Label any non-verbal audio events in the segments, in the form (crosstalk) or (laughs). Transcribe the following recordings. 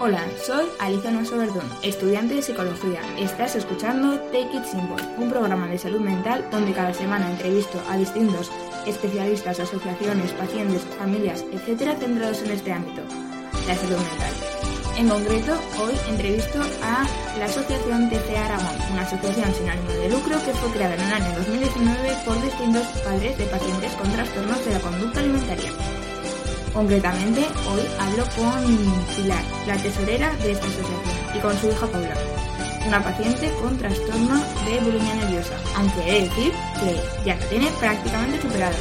Hola, soy Alicia Noso Verdún, estudiante de psicología. Estás escuchando Take It Simple, un programa de salud mental donde cada semana entrevisto a distintos especialistas, asociaciones, pacientes, familias, etcétera, centrados en este ámbito, la salud mental. En concreto, hoy entrevisto a la Asociación TCA Aragón, una asociación sin ánimo de lucro que fue creada en el año 2019 por distintos padres de pacientes con trastornos de la conducta alimentaria. Concretamente, hoy hablo con Pilar, la tesorera de esta asociación, y con su hija Paula, una paciente con trastorno de bulimia nerviosa, aunque he de decir que ya lo tiene prácticamente superado.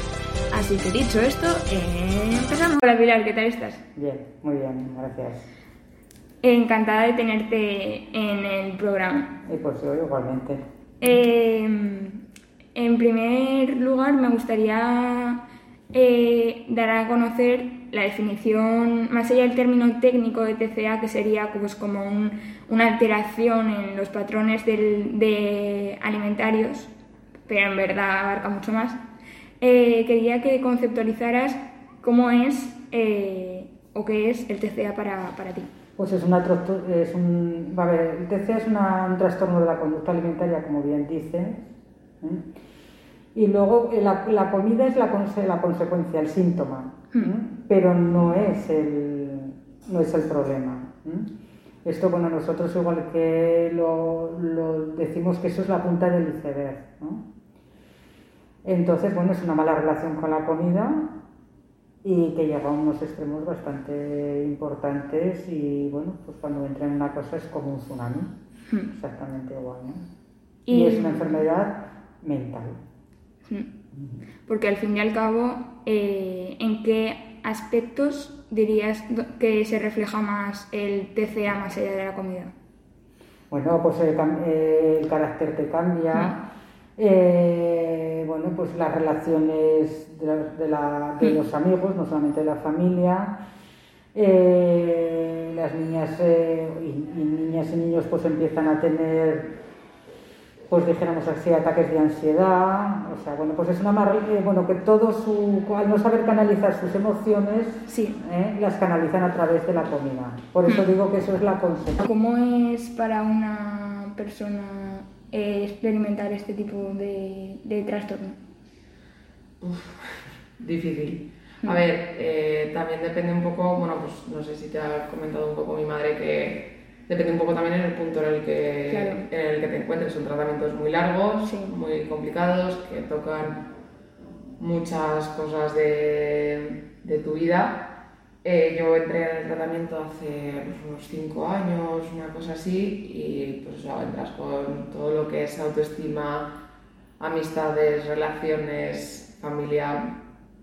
Así que dicho esto, eh, empezamos. Hola Pilar, ¿qué tal estás? Bien, muy bien, gracias. Encantada de tenerte en el programa. Y pues yo igualmente. Eh, en primer lugar, me gustaría eh, dar a conocer la definición, más allá del término técnico de TCA, que sería pues, como un- una alteración en los patrones del- de alimentarios, pero en verdad abarca mucho más, eh, quería que conceptualizaras cómo es eh, o qué es el TCA para, para ti. Pues es, una, es un... A ver, el TCA es una- un trastorno de la conducta alimentaria, como bien dices. ¿eh? Y luego eh, la, la comida es la, conse- la consecuencia, el síntoma, ¿eh? pero no es el, no es el problema. ¿eh? Esto, bueno, nosotros igual que lo, lo decimos que eso es la punta del iceberg. ¿no? Entonces, bueno, es una mala relación con la comida y que llega a unos extremos bastante importantes y, bueno, pues cuando entra en una cosa es como un tsunami, exactamente igual, ¿no? Y, Y- es una enfermedad mental. Porque al fin y al cabo, eh, ¿en qué aspectos dirías que se refleja más el TCA más allá de la comida? Bueno, pues el, carácter te cambia, eh, bueno, pues las relaciones de, la- de la- de los amigos, no solamente de la familia, eh, las niñas eh, y, y niñas y niños pues empiezan a tener, pues dijéramos así, ataques de ansiedad, o sea, bueno, pues es una mar- eh, bueno, que todo su, al no saber canalizar sus emociones, Sí. eh, las canalizan a través de la comida. Por eso digo que eso es la consecuencia. ¿Cómo es para una persona eh, experimentar este tipo de, de trastorno? Difícil. A ver, eh, también depende un poco, bueno, pues no sé si te ha comentado un poco mi madre que depende un poco también en el punto en el que, Claro. en el que te encuentres. Son tratamientos muy largos, Sí. muy complicados, que tocan muchas cosas de, de tu vida. Eh, yo entré en el tratamiento hace pues, unos 5 años, una cosa así, y pues eso, entras con todo lo que es autoestima, amistades, relaciones, familia,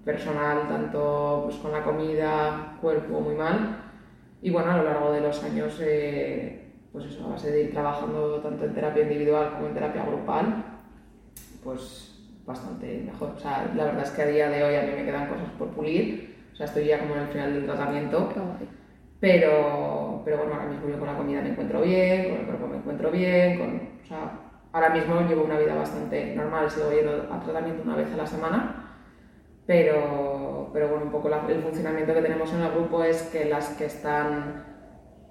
personal, tanto pues, con la comida, cuerpo muy mal. Y bueno, a lo largo de los años, eh, pues eso, a base de ir trabajando tanto en terapia individual como en terapia grupal, pues bastante mejor. O sea, la verdad es que a día de hoy a mí me quedan cosas por pulir. O sea, estoy ya como en el final del tratamiento. Pero, pero bueno, ahora mismo yo con la comida me encuentro bien, con el cuerpo me encuentro bien, con, o sea, ahora mismo llevo una vida bastante normal, sigo yendo a tratamiento una vez a la semana, pero, pero bueno, un poco la- el funcionamiento que tenemos en el grupo es que las que están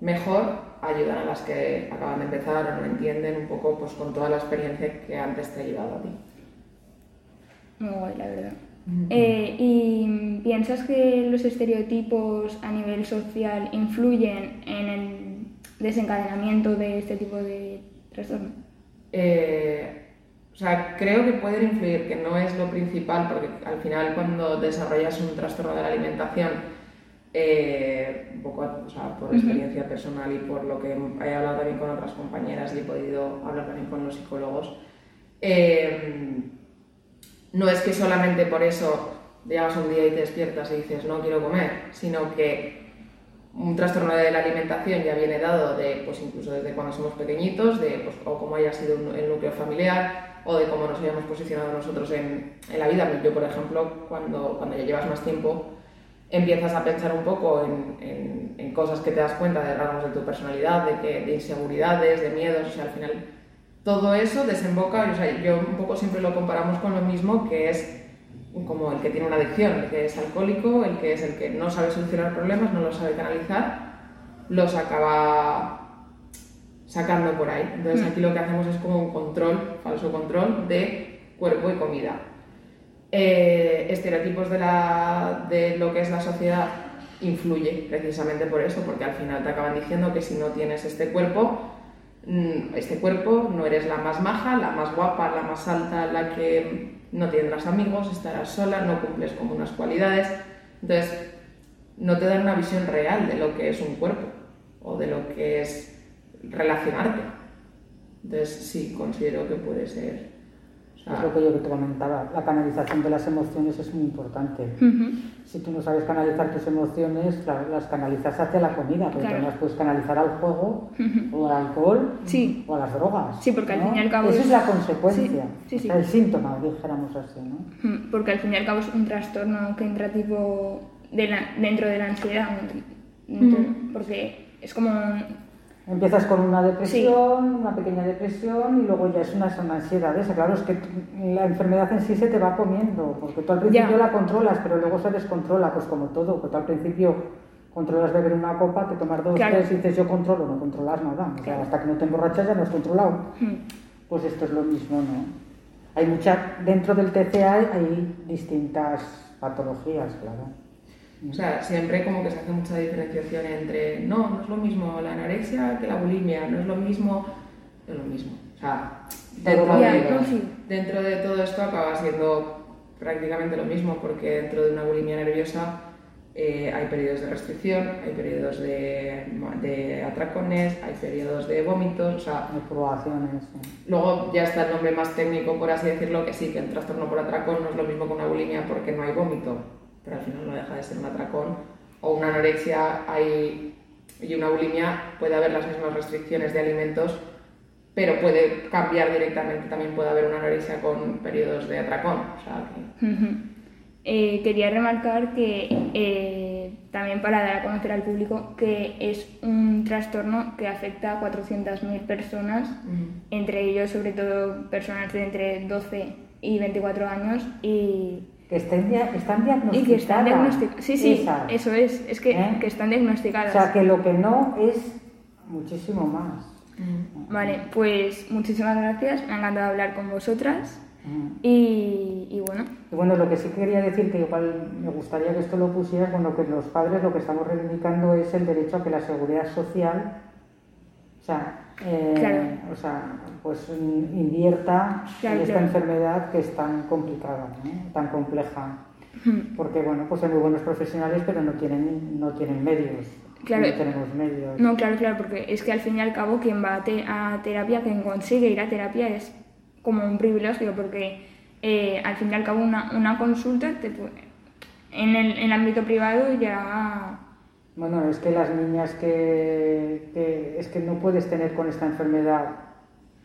mejor ayudan a las que acaban de empezar o no entienden un poco pues con toda la experiencia que antes te ha llevado a ti. Muy guay, la verdad. Eh, ¿Y piensas que los estereotipos a nivel social influyen en el desencadenamiento de este tipo de trastorno? Eh, o sea, creo que pueden influir, que no es lo principal, porque al final cuando desarrollas un trastorno de la alimentación, eh, un poco o sea, por experiencia personal y por lo que he hablado también con otras compañeras y he podido hablar también con los psicólogos, eh, no es que solamente por eso llegas un día y te despiertas y dices no quiero comer, sino que un trastorno de la alimentación ya viene dado de, pues incluso desde cuando somos pequeñitos, de, pues, o cómo haya sido el núcleo familiar, o de cómo nos hayamos posicionado nosotros en, en la vida. Yo, por ejemplo, cuando, cuando ya llevas más tiempo, empiezas a pensar un poco en, en- en cosas que te das cuenta de rasgos de tu personalidad, de, que, de inseguridades, de miedos, o sea, al final todo eso desemboca, o sea, yo un poco siempre lo comparamos con lo mismo, que es como el que tiene una adicción, el que es alcohólico, el que es el que no sabe solucionar problemas, no lo sabe canalizar los acaba sacando por ahí. Entonces Mm. aquí lo que hacemos es como un control, falso control de cuerpo y comida. Eh, estereotipos de, la, de lo que es la sociedad influye precisamente por eso, porque al final te acaban diciendo que si no tienes este cuerpo, mm, este cuerpo no eres la más maja, la más guapa, la más alta, la que no tendrás amigos, estarás sola, no cumples con unas cualidades. Entonces, no te dan una visión real de lo que es un cuerpo o de lo que es relacionarte. Entonces, sí, considero que puede ser. Es lo que yo te comentaba, la canalización de las emociones es muy importante. Si tú no sabes canalizar tus emociones, las canalizas hacia la comida, pero Claro. también las puedes canalizar al juego, o al alcohol, Sí. o a las drogas. Sí, porque al fin y al cabo Esa es- es la consecuencia, Sí, sí, sí. o sea, el síntoma, dijéramos así, ¿no? Mm, Porque al fin y al cabo es un trastorno que entra tipo de la- dentro de la ansiedad. dentro- Porque es como. Empiezas con una depresión, una pequeña depresión y luego ya es una, son ansiedades. Claro, es que la enfermedad en sí se te va comiendo, porque tú al principio Ya. la controlas, pero luego se descontrola, pues como todo, porque tú al principio controlas beber una copa, te tomas dos, Claro. tres y dices yo controlo, no controlas nada. O sea, Claro. hasta que no te emborrachas ya no has controlado. Mm. Pues esto es lo mismo, ¿no? Hay mucha, dentro del TCA hay distintas patologías, claro. O sea, siempre como que se hace mucha diferenciación entre, no, no es lo mismo la anorexia que la bulimia, no es lo mismo, es lo mismo. O sea, dentro, de, dentro de todo esto acaba siendo prácticamente lo mismo, porque dentro de una bulimia nerviosa eh, hay periodos de restricción, hay periodos de, de atracones, hay periodos de vómitos, o sea, Hay probaciones. sí. Luego ya está el nombre más técnico, por así decirlo, que sí, que el trastorno por atracón no es lo mismo que una bulimia porque no hay vómito, pero al final no deja de ser un atracón. O una anorexia hay, y una bulimia puede haber las mismas restricciones de alimentos, pero puede cambiar directamente. También puede haber una anorexia con periodos de atracón. O sea, que. Eh, quería remarcar que eh, también para dar a conocer al público que es un trastorno que afecta a 400.000 personas, entre ellos sobre todo personas de entre 12 y 24 años y, Que estén están y diagnosticadas. que están diagnosticadas. Sí, sí, Esas. eso es, es que, ¿Eh? que están O diagnosticadas. sea, que lo que no es muchísimo más. Vale, pues muchísimas gracias, me ha encantado hablar con vosotras Mm. y, y bueno, Y bueno, lo que sí quería decir, que igual me gustaría que esto lo pusieras, bueno, que los padres lo que estamos reivindicando es el derecho a que la seguridad social, o sea, eh, Claro. o sea pues invierta Claro, en esta claro. enfermedad que es tan complicada, ¿no? tan compleja. Porque bueno, pues hay muy buenos profesionales, pero no tienen, no tienen medios. Claro. No tenemos medios. No, claro, claro, porque es que al fin y al cabo quien va a, te- a terapia, quien consigue ir a terapia es como un privilegio, porque eh, al fin y al cabo una, una consulta te en el, en el ámbito privado ya... Bueno, es que las niñas que, que- es que no puedes tener con esta enfermedad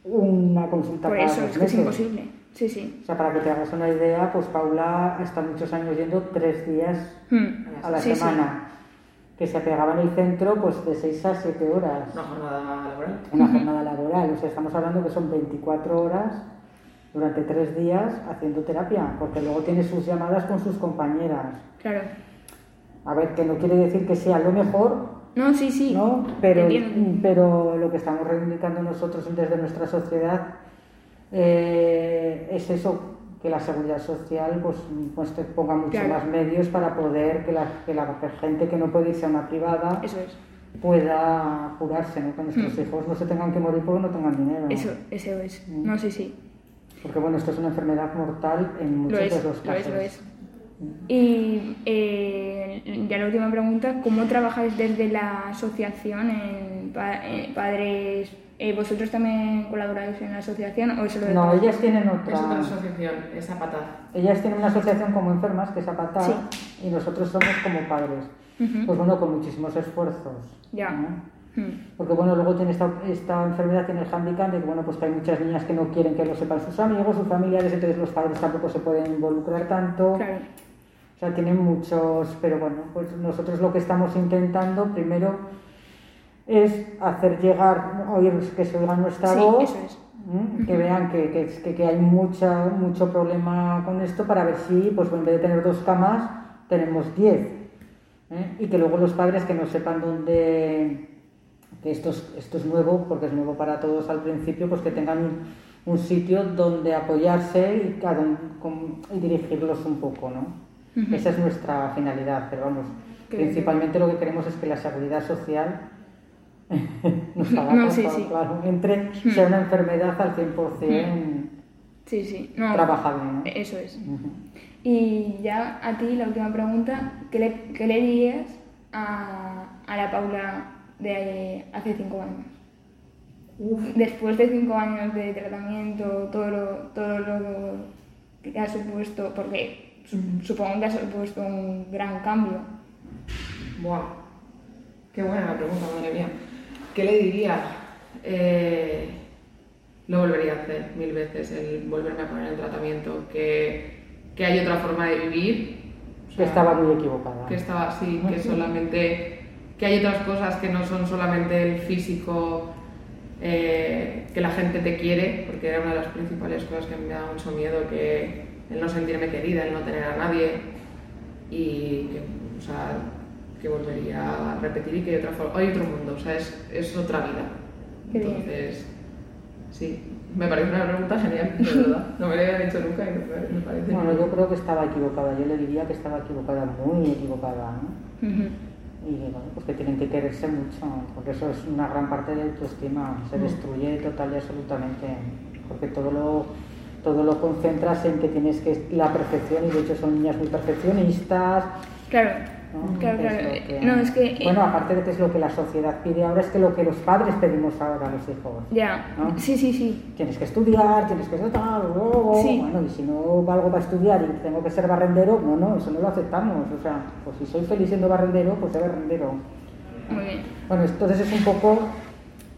una consulta Por cada eso dos es que es imposible. Sí, sí. O sea, para que te hagas una idea, pues Paula hasta muchos años yendo tres días Mm. a la Sí, sí. semana, que se pegaba en el centro pues de 6 a 7 horas, una jornada laboral. una jornada laboral. O sea, estamos hablando que son 24 horas durante tres días haciendo terapia, porque luego tiene sus llamadas con sus compañeras. Claro. A ver, que no quiere decir que sea lo mejor, No, sí, sí. ¿no? Pero, Entiendo. pero lo que estamos reivindicando nosotros desde nuestra sociedad eh, es eso, que la seguridad social pues, pues te ponga muchos Claro. más medios para poder que la, que la gente que no puede irse a una privada Eso es. pueda curarse, ¿no? que nuestros hijos no se tengan que morir porque no tengan dinero. Eso, eso es. Mm. No, sí, sí. Porque bueno, esto es una enfermedad mortal en muchos de los lo casos. es, lo es. Y eh, ya la última pregunta, ¿cómo trabajáis desde la asociación en pa- eh, padres? eh, ¿Vosotros también colaboráis en la asociación o es solo de No, ellas tienen Es otra asociación, es Apataz. Ellas tienen una asociación como enfermas, que es APATA, Sí. y nosotros somos como padres. Pues bueno, con muchísimos esfuerzos. Ya. ¿no? Mm. Porque bueno, luego tiene esta, esta enfermedad, tiene el handicap de que bueno, pues que hay muchas niñas que no quieren que lo sepan sus amigos, sus familiares, entonces los padres tampoco se pueden involucrar tanto. Claro. O sea, tienen muchos, pero bueno, pues nosotros lo que estamos intentando primero es hacer llegar, oír que se oiga nuestra Sí, voz, eso es. ¿m? que vean que, que, que- hay mucha, mucho problema con esto para ver si, pues en vez de tener dos camas, tenemos diez. ¿eh? Y que luego los padres que no sepan dónde, que esto es, esto es nuevo, porque es nuevo para todos al principio, pues que tengan un, un sitio donde apoyarse y dirigirlos un poco, ¿no? Ujú. Esa es nuestra finalidad, pero vamos, principalmente lo que queremos es que la seguridad social (laughs) nos haga No, sí, sí. claro, entre, sea una enfermedad al 100% Sí, sí. No, trabajable, ¿no? Eso es. Ujú. Y ya a ti, la última pregunta, ¿qué le, qué le dirías a, a la Paula de hace cinco años? Después de cinco años de tratamiento, todo lo, todo lo que ha supuesto, porque supongo que ha supuesto un gran cambio. Buah, qué buena la pregunta, madre mía. ¿Qué le diría? Eh, lo volvería a hacer mil veces, el volverme a poner en tratamiento, que, que hay otra forma de vivir. o Que estaba muy equivocada. que estaba así, que solamente que hay otras cosas que no son solamente el físico, eh, que la gente te quiere, porque era una de las principales cosas que me daba mucho miedo, que el no sentirme querida, el no tener a nadie y que, o sea, que volvería a repetir y que hay otra forma, hay otro mundo, o sea, es, es otra vida. Qué bien. Entonces, sí, me parece una pregunta genial, de verdad. No me lo habían hecho nunca y me me parece. Bueno, yo creo que estaba equivocada, yo le diría que estaba equivocada, muy equivocada, ¿no? Ujú. Y bueno, pues que tienen que quererse mucho, porque eso es una gran parte de autoestima, se destruye total y absolutamente, porque todo lo, todo lo concentras en que tienes que la perfección, y de hecho son niñas muy perfeccionistas, Claro, ¿no? claro, es claro. lo que- No, es que... eh, Bueno, aparte de que es lo que la sociedad pide ahora, es que lo que los padres pedimos ahora a los hijos. Ya, ¿no? sí, sí, sí. Tienes que estudiar, tienes que ser tal, luego, Sí. bueno, y si no valgo para estudiar y tengo que ser barrendero, no, no, eso no lo aceptamos. O sea, pues si soy feliz siendo barrendero, pues soy barrendero. Muy bien. Bueno, entonces es un poco,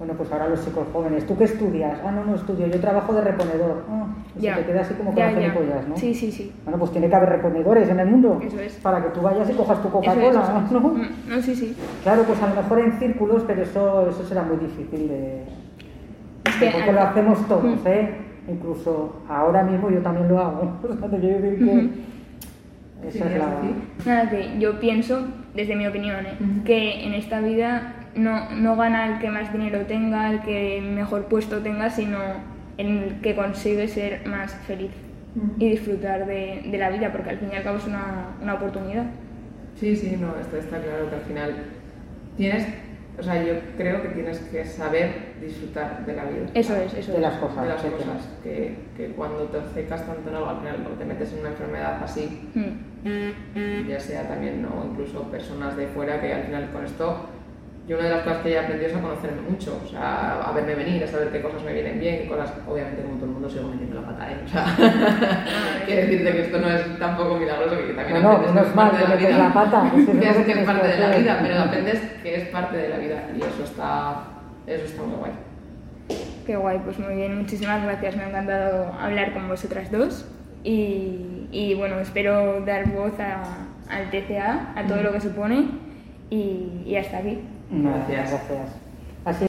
bueno, pues ahora los chicos jóvenes, ¿tú qué estudias? Ah, no, no estudio, yo trabajo de reponedor. Ah, se te queda así como con ¿no? Sí, sí, sí. Bueno, pues tiene que haber reponedores en el mundo. Eso es. Para que tú vayas y cojas tu Coca-Cola, es. ¿no? Mm, No, sí, sí. Claro, pues a lo mejor en círculos, pero eso, eso será muy difícil de... Es que Porque al- lo hacemos todos, Mm. ¿eh? Incluso ahora mismo yo también lo hago. (laughs) O sea, te quiero decir que... Esa es ¿Querías la... Nada, que yo pienso, desde mi opinión, ¿eh? Que en esta vida no, no gana el que más dinero tenga, el que mejor puesto tenga, sino el que consigue ser más feliz y disfrutar de, de la vida, porque al fin y al cabo es una, una oportunidad. Sí, sí, no, esto está claro que al final tienes, o sea, yo creo que tienes que saber disfrutar de la vida. Eso es, eso De es. las cosas. de las cosas, que, que cuando te obcecas tanto en algo, al final o te metes en una enfermedad así, Mm. ya sea también, o incluso personas de fuera, que al final con esto, yo una de las cosas que he aprendido es a conocerme mucho, o sea, a verme venir, a saber qué cosas me vienen bien, qué cosas, obviamente como todo el mundo sigo metiendo la pata, ¿eh? O sea, (laughs) quiero decirte que esto no es tampoco milagroso, que también No, aprendes no que es mal parte de metes la pata, (laughs) que que es, que es parte de la vida, pero aprendes que es parte de la vida y eso está, eso está muy guay. Qué guay, pues muy bien, muchísimas gracias, me ha encantado hablar con vosotras dos y, y bueno, espero dar voz a- al TCA, a todo lo que supone y, y hasta aquí. Gracias. gracias.